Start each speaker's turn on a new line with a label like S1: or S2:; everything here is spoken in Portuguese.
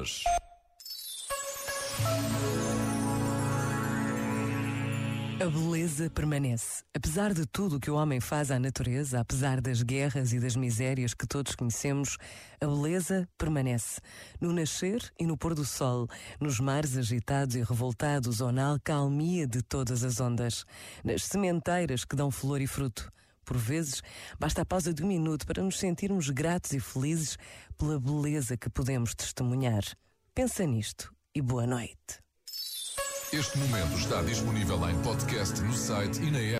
S1: nós.
S2: A beleza permanece. Apesar de tudo o que o homem faz à natureza, apesar das guerras e das misérias que todos conhecemos, a beleza permanece. No nascer e no pôr do sol, nos mares agitados e revoltados ou na alcalmia de todas as ondas, nas sementeiras que dão flor e fruto. Por vezes, basta a pausa de um minuto para nos sentirmos gratos e felizes pela beleza que podemos testemunhar. Pensa nisto e boa noite.
S1: Este momento está disponível em podcast no site e na app.